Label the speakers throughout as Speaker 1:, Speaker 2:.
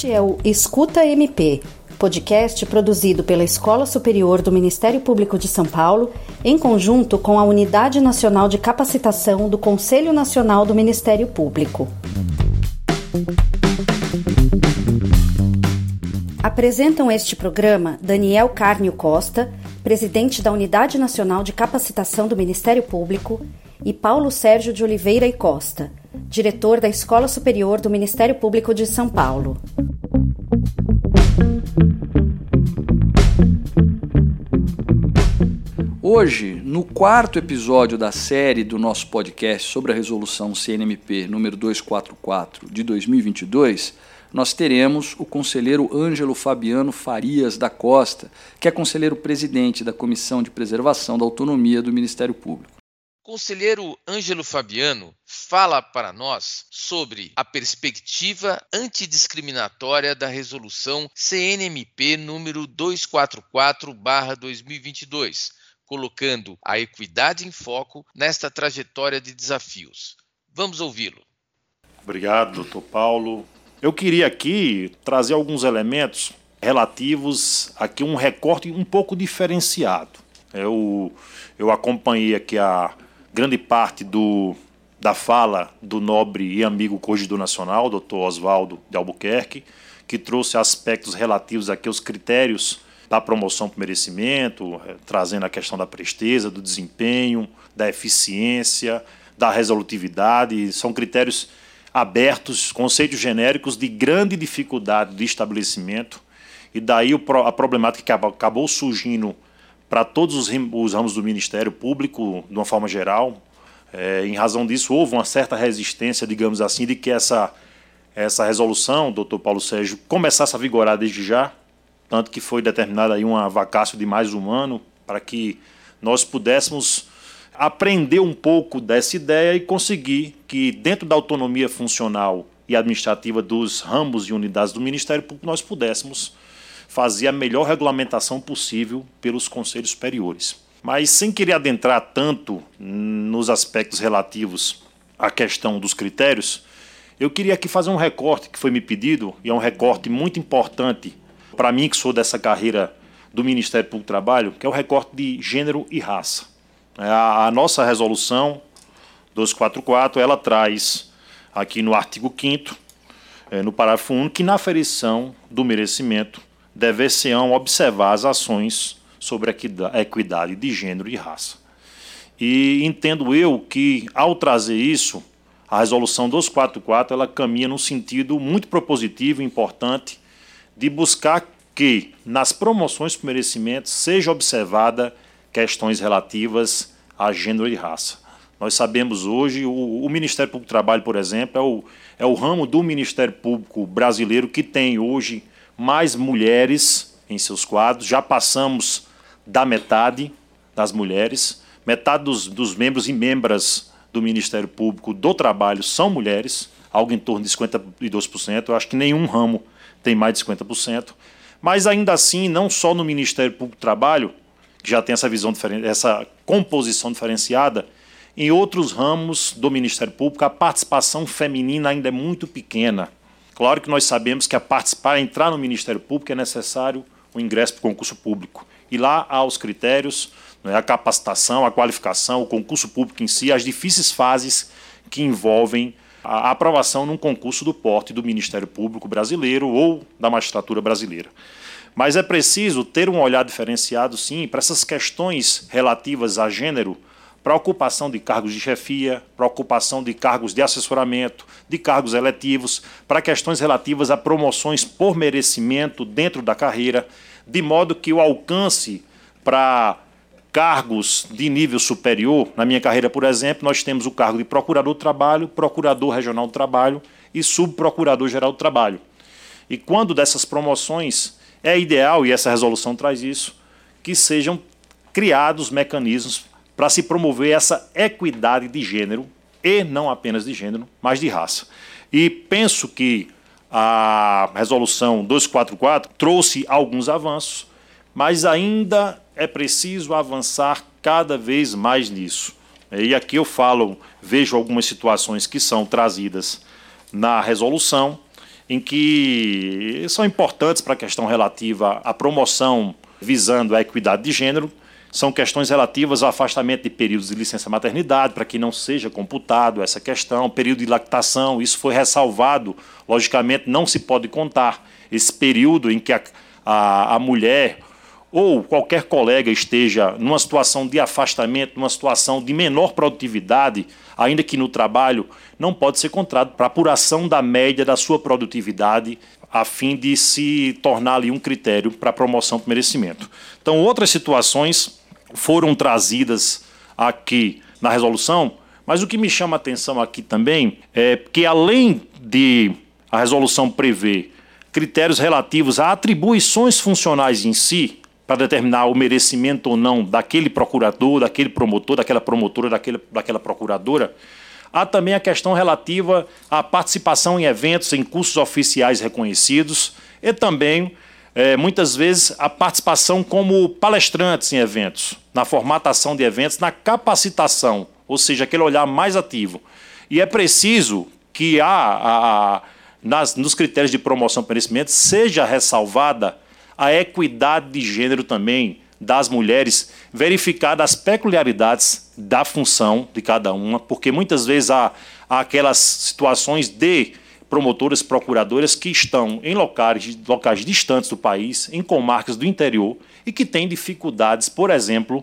Speaker 1: Este é o Escuta MP, podcast produzido pela Escola Superior do Ministério Público de São Paulo, em conjunto com a Unidade Nacional de Capacitação do Conselho Nacional do Ministério Público. Apresentam este programa Daniel Carnio Costa, presidente da Unidade Nacional de Capacitação do Ministério Público, e Paulo Sérgio de Oliveira e Costa, diretor da Escola Superior do Ministério Público de São Paulo.
Speaker 2: Hoje, no quarto episódio da série do nosso podcast sobre a resolução CNMP número 244 de 2022, nós teremos o conselheiro Ângelo Fabiano Farias da Costa, que é conselheiro presidente da Comissão de Preservação da Autonomia do Ministério Público.
Speaker 3: Conselheiro Ângelo Fabiano fala para nós sobre a perspectiva antidiscriminatória da resolução CNMP número 244/2022, colocando a equidade em foco nesta trajetória de desafios. Vamos ouvi-lo.
Speaker 4: Obrigado, doutor Paulo. Eu queria aqui trazer alguns elementos relativos aqui um recorte um pouco diferenciado. Eu, eu acompanhei aqui a grande parte do, da fala do nobre e amigo corregedor nacional, doutor Oswaldo de Albuquerque, que trouxe aspectos relativos aqui aos critérios da promoção por merecimento, eh, trazendo a questão da presteza, do desempenho, da eficiência, da resolutividade. São critérios abertos, conceitos genéricos de grande dificuldade de estabelecimento, e daí a problemática que acabou surgindo para todos os ramos do Ministério Público, de uma forma geral. É, em razão disso, houve uma certa resistência, digamos assim, de que essa, essa resolução, doutor Paulo Sérgio, começasse a vigorar desde já, tanto que foi determinada aí uma vacácio de mais um ano para que nós pudéssemos aprender um pouco dessa ideia e conseguir que, dentro da autonomia funcional e administrativa dos ramos e unidades do Ministério Público, nós pudéssemos fazer a melhor regulamentação possível pelos conselhos superiores. Mas sem querer adentrar tanto nos aspectos relativos à questão dos critérios, eu queria aqui fazer um recorte que foi me pedido, e é um recorte muito importante para mim, que sou dessa carreira do Ministério Público do Trabalho, que é o recorte de gênero e raça. É, a, a nossa resolução 244, ela traz aqui no artigo 5 é, no parágrafo 1, que na aferição do merecimento dever-se-ão observar as ações sobre a equidade de gênero e raça. E entendo eu que, ao trazer isso, a resolução 244 ela caminha num sentido muito propositivo e importante de buscar que, nas promoções por merecimento, seja observada questões relativas a gênero e raça. Nós sabemos hoje, o, o Ministério Público do Trabalho, por exemplo, é o, é o ramo do Ministério Público brasileiro que tem hoje mais mulheres em seus quadros. Já passamos da metade das mulheres, metade dos, dos membros e membras do Ministério Público do Trabalho são mulheres, algo em torno de 52%. Eu acho que nenhum ramo tem mais de 50%. Mas ainda assim, não só no Ministério Público do Trabalho, que já tem essa visão essa composição diferenciada, em outros ramos do Ministério Público a participação feminina ainda é muito pequena. Claro que nós sabemos que a participar, a entrar no Ministério Público é necessário o ingresso para o concurso público. E lá há os critérios, né, a capacitação, a qualificação, o concurso público em si, as difíceis fases que envolvem a aprovação num concurso do porte do Ministério Público brasileiro ou da magistratura brasileira. Mas é preciso ter um olhar diferenciado, sim, para essas questões relativas a gênero para ocupação de cargos de chefia, para ocupação de cargos de assessoramento, de cargos eletivos, para questões relativas a promoções por merecimento dentro da carreira, de modo que o alcance para cargos de nível superior, na minha carreira, por exemplo, nós temos o cargo de procurador do trabalho, procurador regional do trabalho e subprocurador geral do trabalho. E quando dessas promoções é ideal, e essa resolução traz isso, que sejam criados mecanismos para se promover essa equidade de gênero, e não apenas de gênero, mas de raça. E penso que a resolução 244 trouxe alguns avanços, mas ainda é preciso avançar cada vez mais nisso. E aqui eu falo, vejo algumas situações que são trazidas na resolução em que são importantes para a questão relativa à promoção visando a equidade de gênero, são questões relativas ao afastamento de períodos de licença maternidade, para que não seja computado essa questão, período de lactação, isso foi ressalvado, logicamente não se pode contar esse período em que a, a, a mulher ou qualquer colega esteja numa situação de afastamento, numa situação de menor produtividade, ainda que no trabalho, não pode ser contado para apuração da média da sua produtividade, a fim de se tornar ali um critério para promoção do merecimento. Então, outras situações foram trazidas aqui na resolução, mas o que me chama a atenção aqui também é que, além de a resolução prever critérios relativos a atribuições funcionais em si, para determinar o merecimento ou não daquele procurador, daquele promotor, daquela promotora, daquele, daquela procuradora. Há também a questão relativa à participação em eventos, em cursos oficiais reconhecidos e também, é, muitas vezes, a participação como palestrantes em eventos, na formatação de eventos, na capacitação, ou seja, aquele olhar mais ativo. E é preciso que há, a, nas, nos critérios de promoção e merecimento seja ressalvada a equidade de gênero também das mulheres, verificar as peculiaridades da função de cada uma, porque muitas vezes há, há aquelas situações de promotoras, procuradoras que estão em locais, locais distantes do país, em comarcas do interior, e que têm dificuldades, por exemplo,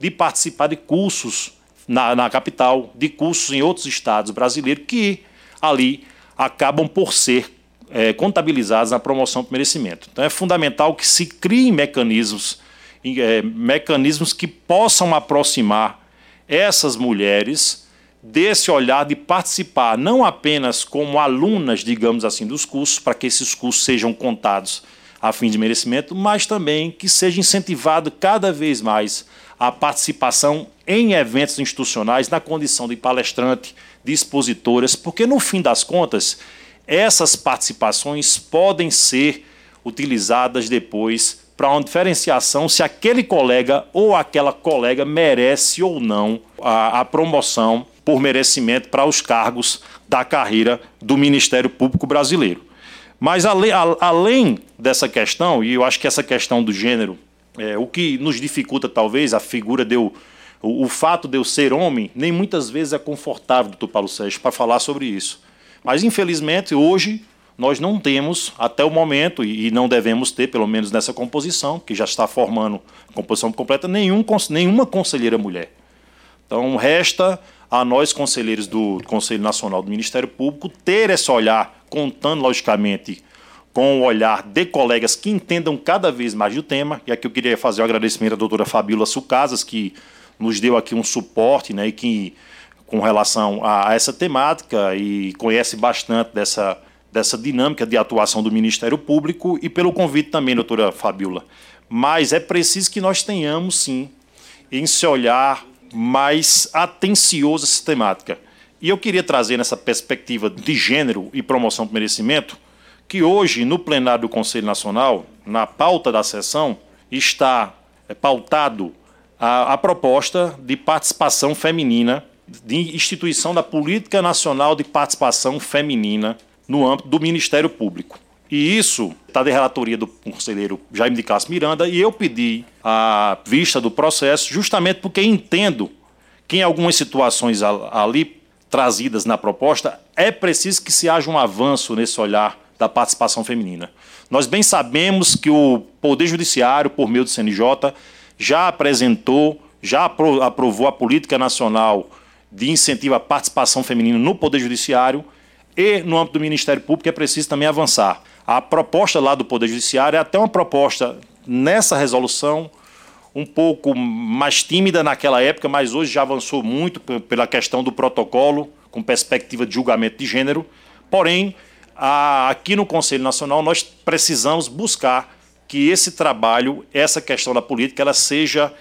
Speaker 4: de participar de cursos na, na capital, de cursos em outros estados brasileiros, que ali acabam por ser é, contabilizados na promoção do merecimento. Então é fundamental que se criem mecanismos, é, mecanismos que possam aproximar essas mulheres desse olhar de participar não apenas como alunas, digamos assim, dos cursos, para que esses cursos sejam contados a fim de merecimento, mas também que seja incentivado cada vez mais a participação em eventos institucionais na condição de palestrante, de expositoras, porque no fim das contas essas participações podem ser utilizadas depois para uma diferenciação se aquele colega ou aquela colega merece ou não a, a promoção por merecimento para os cargos da carreira do Ministério Público Brasileiro. Mas além, a, além dessa questão, e eu acho que essa questão do gênero, é, o que nos dificulta talvez a figura de eu, o, o fato de eu ser homem, nem muitas vezes é confortável, doutor Paulo Sérgio, para falar sobre isso. Mas, infelizmente, hoje nós não temos, até o momento, e não devemos ter, pelo menos nessa composição, que já está formando composição completa, nenhum, nenhuma conselheira mulher. Então, resta a nós, conselheiros do Conselho Nacional do Ministério Público, ter esse olhar, contando, logicamente, com o olhar de colegas que entendam cada vez mais do tema. E aqui eu queria fazer o um agradecimento à doutora Fabíola Sucasas, que nos deu aqui um suporte né, e que com relação a, essa temática e conhece bastante dessa, dessa dinâmica de atuação do Ministério Público e pelo convite também, doutora Fabiola. Mas é preciso que nós tenhamos, sim, em se olhar mais atencioso essa temática. E eu queria trazer nessa perspectiva de gênero e promoção do merecimento que hoje, no plenário do Conselho Nacional, na pauta da sessão, está é, pautado a, a proposta de participação feminina de instituição da Política Nacional de Participação Feminina no âmbito do Ministério Público. E isso está de relatoria do conselheiro Jaime de Castro Miranda e eu pedi a vista do processo justamente porque entendo que em algumas situações ali trazidas na proposta é preciso que se haja um avanço nesse olhar da participação feminina. Nós bem sabemos que o Poder Judiciário, por meio do CNJ, já apresentou, já aprovou a Política Nacional de incentivo à participação feminina no Poder Judiciário e no âmbito do Ministério Público é preciso também avançar. A proposta lá do Poder Judiciário é até uma proposta nessa resolução um pouco mais tímida naquela época, mas hoje já avançou muito pela questão do protocolo com perspectiva de julgamento de gênero. Porém, aqui no Conselho Nacional nós precisamos buscar que esse trabalho, essa questão da política, ela seja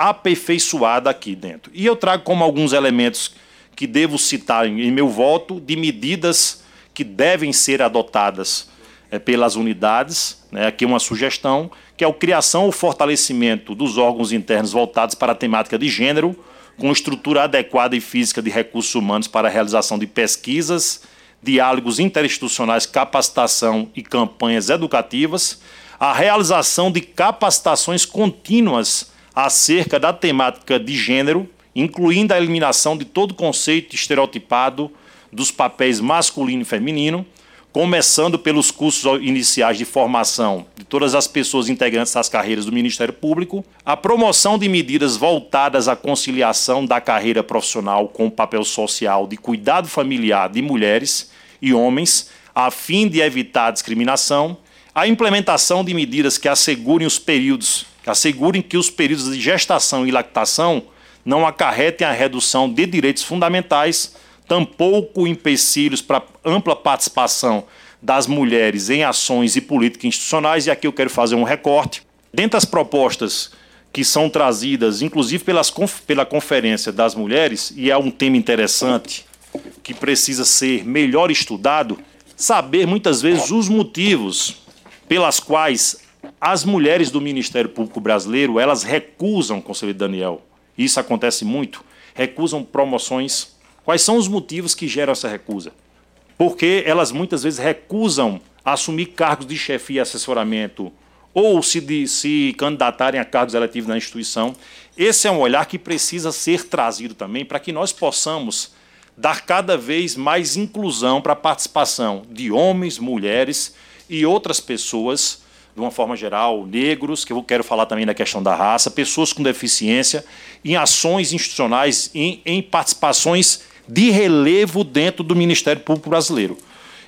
Speaker 4: aperfeiçoada aqui dentro. E eu trago como alguns elementos que devo citar em meu voto de medidas que devem ser adotadas é, pelas unidades. Né, aqui uma sugestão, que é a criação ou fortalecimento dos órgãos internos voltados para a temática de gênero, com estrutura adequada e física de recursos humanos para a realização de pesquisas, diálogos interinstitucionais, capacitação e campanhas educativas, a realização de capacitações contínuas acerca da temática de gênero, incluindo a eliminação de todo conceito estereotipado dos papéis masculino e feminino, começando pelos cursos iniciais de formação de todas as pessoas integrantes das carreiras do Ministério Público, a promoção de medidas voltadas à conciliação da carreira profissional com o papel social de cuidado familiar de mulheres e homens, a fim de evitar a discriminação, a implementação de medidas que assegurem os períodos, assegurem que os períodos de gestação e lactação não acarretem a redução de direitos fundamentais tampouco empecilhos para ampla participação das mulheres em ações e políticas institucionais, e aqui eu quero fazer um recorte. Dentre as propostas que são trazidas, inclusive pelas, pela Conferência das Mulheres, e é um tema interessante que precisa ser melhor estudado, saber muitas vezes os motivos pelas quais as mulheres do Ministério Público Brasileiro, elas recusam, conselheiro Daniel, isso acontece muito, recusam promoções Quais são os motivos que geram essa recusa? Porque elas muitas vezes recusam assumir cargos de chefia e assessoramento ou se, de, se candidatarem a cargos eletivos na instituição. Esse é um olhar que precisa ser trazido também para que nós possamos dar cada vez mais inclusão para a participação de homens, mulheres e outras pessoas, de uma forma geral, negros, que eu quero falar também da questão da raça, pessoas com deficiência, em ações institucionais, em, em participações de relevo dentro do Ministério Público Brasileiro.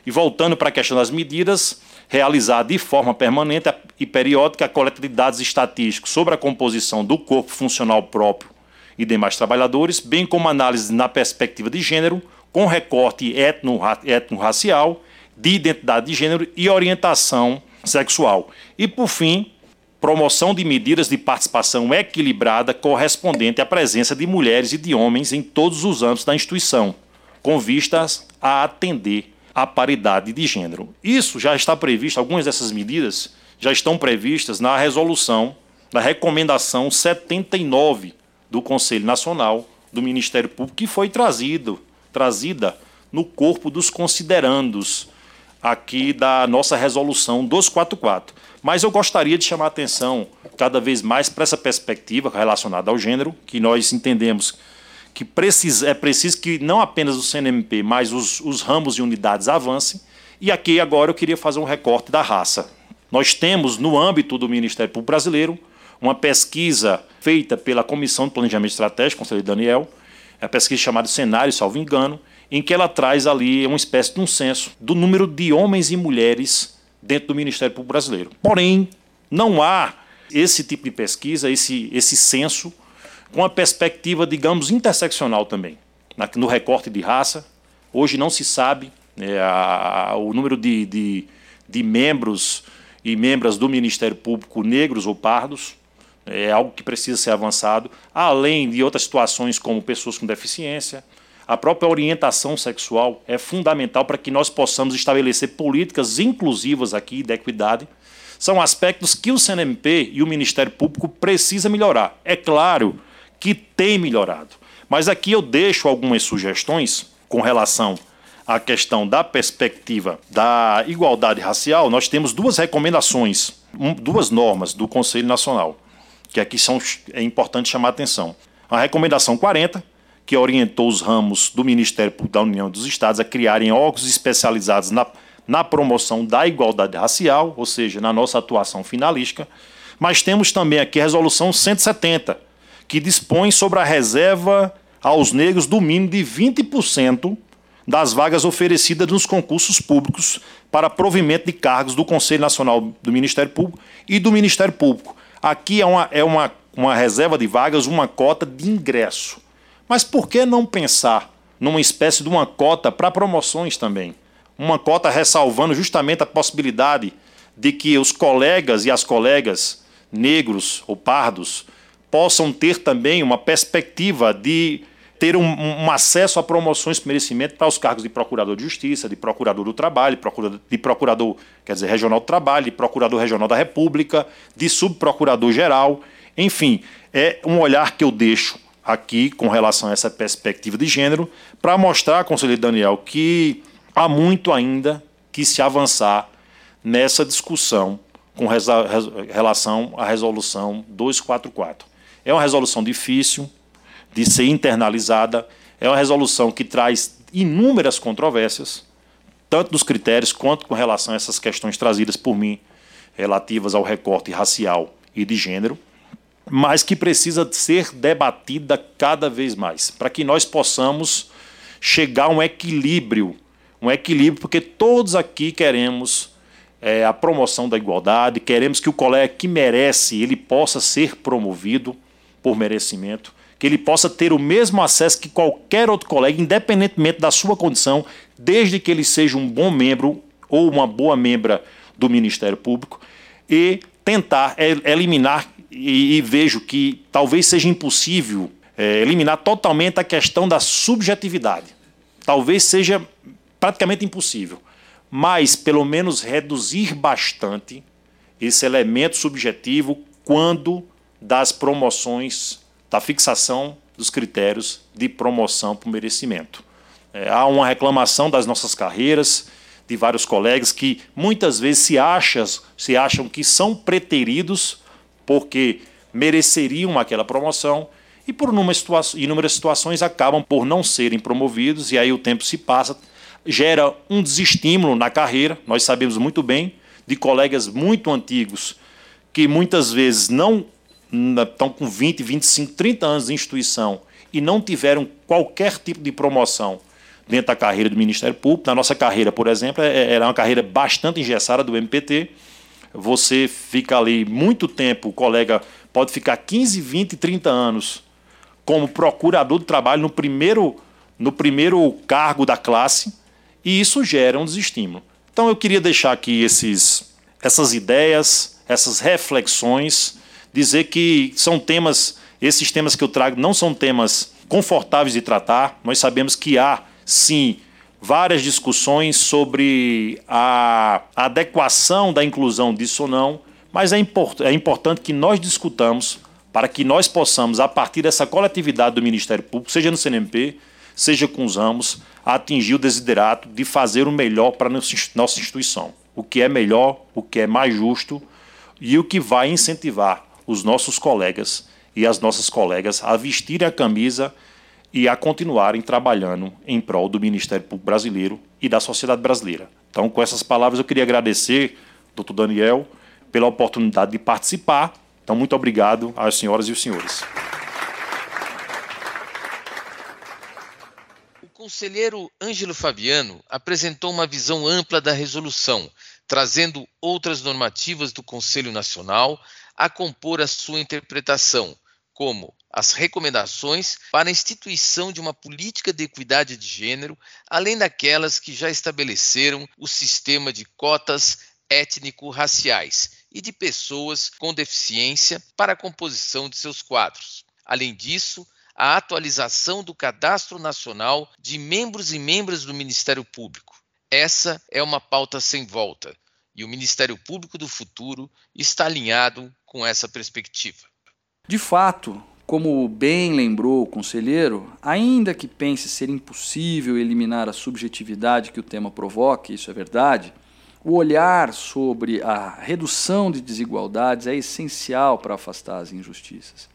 Speaker 4: E voltando para a questão das medidas, realizar de forma permanente e periódica a coleta de dados estatísticos sobre a composição do corpo funcional próprio e demais trabalhadores, bem como análise na perspectiva de gênero, com recorte etno-racial, de identidade de gênero e orientação sexual. E, por fim, promoção de medidas de participação equilibrada correspondente à presença de mulheres e de homens em todos os âmbitos da instituição, com vistas a atender à paridade de gênero. Isso já está previsto, algumas dessas medidas já estão previstas na resolução da recomendação 79 do Conselho Nacional do Ministério Público, que foi trazido, trazida no corpo dos considerandos aqui da nossa resolução 244. Mas eu gostaria de chamar a atenção cada vez mais para essa perspectiva relacionada ao gênero, que nós entendemos que precisa, é preciso que não apenas o CNMP, mas os, os ramos e unidades avancem. E aqui agora eu queria fazer um recorte da raça. Nós temos, no âmbito do Ministério Público Brasileiro, uma pesquisa feita pela Comissão de Planejamento Estratégico, Conselho Daniel, é a pesquisa chamada Cenário, salvo engano, em que ela traz ali uma espécie de um censo do número de homens e mulheres dentro do Ministério Público Brasileiro. Porém, não há esse tipo de pesquisa, esse, esse censo, com a perspectiva, digamos, interseccional também. no recorte de raça, hoje não se sabe é, a, o número de, de, de membros e membras do Ministério Público negros ou pardos, é algo que precisa ser avançado, além de outras situações como pessoas com deficiência, a própria orientação sexual é fundamental para que nós possamos estabelecer políticas inclusivas aqui de equidade. São aspectos que o CNMP e o Ministério Público precisam melhorar. É claro que tem melhorado. Mas aqui eu deixo algumas sugestões com relação à questão da perspectiva da igualdade racial. Nós temos duas recomendações, duas normas do Conselho Nacional, que aqui são, é importante chamar a atenção. A recomendação 40, que orientou os ramos do Ministério da União dos Estados a criarem órgãos especializados na, na promoção da igualdade racial, ou seja, na nossa atuação finalística. Mas temos também aqui a Resolução 170, que dispõe sobre a reserva aos negros do mínimo de 20% das vagas oferecidas nos concursos públicos para provimento de cargos do Conselho Nacional do Ministério Público e do Ministério Público. Aqui é uma, é uma, uma reserva de vagas, uma cota de ingresso. Mas por que não pensar numa espécie de uma cota para promoções também? Uma cota ressalvando justamente a possibilidade de que os colegas e as colegas negros ou pardos possam ter também uma perspectiva de ter um, um, acesso a promoções de merecimento para os cargos de procurador de justiça, de procurador do trabalho, de procurador quer dizer, regional do trabalho, de procurador regional da República, de subprocurador geral. Enfim, é um olhar que eu deixo aqui com relação a essa perspectiva de gênero, para mostrar, conselheiro Daniel, que há muito ainda que se avançar nessa discussão com relação à resolução 244. É uma resolução difícil de ser internalizada, é uma resolução que traz inúmeras controvérsias, tanto dos critérios quanto com relação a essas questões trazidas por mim relativas ao recorte racial e de gênero, mas que precisa ser debatida cada vez mais, para que nós possamos chegar a um equilíbrio, um equilíbrio, porque todos aqui queremos é, a promoção da igualdade, queremos que o colega que merece, ele possa ser promovido por merecimento, que ele possa ter o mesmo acesso que qualquer outro colega, independentemente da sua condição, desde que ele seja um bom membro ou uma boa membra do Ministério Público, e tentar eliminar, e, e vejo que talvez seja impossível é, eliminar totalmente a questão da subjetividade. Talvez seja praticamente impossível, mas pelo menos reduzir bastante esse elemento subjetivo quando das promoções da fixação dos critérios de promoção por merecimento. É, há uma reclamação das nossas carreiras, de vários colegas que muitas vezes se acham, se acham que são preteridos porque mereceriam aquela promoção e por inúmeras situações acabam por não serem promovidos e aí o tempo se passa, gera um desestímulo na carreira. Nós sabemos muito bem de colegas muito antigos que muitas vezes não estão com 20, 25, 30 anos de instituição e não tiveram qualquer tipo de promoção dentro da carreira do Ministério Público. Na nossa carreira, por exemplo, é, era uma carreira bastante engessada do MPT. Você fica ali muito tempo, o colega pode ficar 15, 20, 30 anos como procurador de trabalho no primeiro, no primeiro cargo da classe, e isso gera um desestímulo. Então eu queria deixar aqui esses, essas ideias, essas reflexões dizer que são temas, esses temas que eu trago não são temas confortáveis de tratar. Nós sabemos que há, sim, várias discussões sobre a adequação da inclusão disso ou não, mas é, import é importante que nós discutamos para que nós possamos, a partir dessa coletividade do Ministério Público, seja no CNMP, seja com os ramos, atingir o desiderato de fazer o melhor para nossa instituição. O que é melhor, o que é mais justo e o que vai incentivar os nossos colegas e as nossas colegas a vestirem a camisa e a continuarem trabalhando em prol do Ministério Público Brasileiro e da sociedade brasileira. Então, com essas palavras, eu queria agradecer, doutor Daniel, pela oportunidade de participar. Então, muito obrigado às senhoras e os senhores.
Speaker 3: O conselheiro Ângelo Fabiano apresentou uma visão ampla da resolução, trazendo outras normativas do Conselho Nacional a compor a sua interpretação, como as recomendações para a instituição de uma política de equidade de gênero, além daquelas que já estabeleceram o sistema de cotas étnico-raciais e de pessoas com deficiência para a composição de seus quadros. Além disso, a atualização do Cadastro Nacional de Membros e Membras do Ministério Público. Essa é uma pauta sem volta, e o Ministério Público do futuro está alinhado com essa perspectiva.
Speaker 2: De fato, como bem lembrou o conselheiro, ainda que pense ser impossível eliminar a subjetividade que o tema provoca, isso é verdade, o olhar sobre a redução de desigualdades é essencial para afastar as injustiças.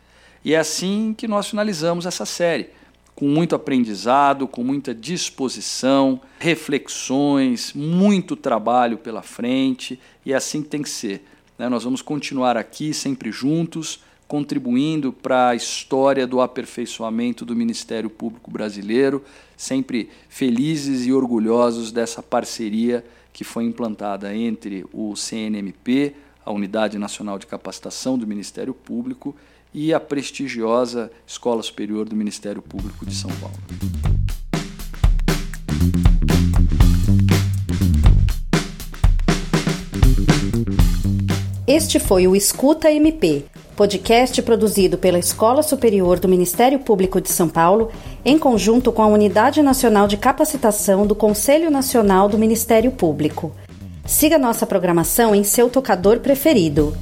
Speaker 2: E é assim que nós finalizamos essa série com muito aprendizado, com muita disposição, reflexões, muito trabalho pela frente, e é assim que tem que ser. Né? Nós vamos continuar aqui, sempre juntos, contribuindo para a história do aperfeiçoamento do Ministério Público Brasileiro, sempre felizes e orgulhosos dessa parceria que foi implantada entre o CNMP, a Unidade Nacional de Capacitação do Ministério Público, e a prestigiosa Escola Superior do Ministério Público de São Paulo.
Speaker 1: Este foi o Escuta MP, podcast produzido pela Escola Superior do Ministério Público de São Paulo, em conjunto com a Unidade Nacional de Capacitação do Conselho Nacional do Ministério Público. Siga nossa programação em seu tocador preferido.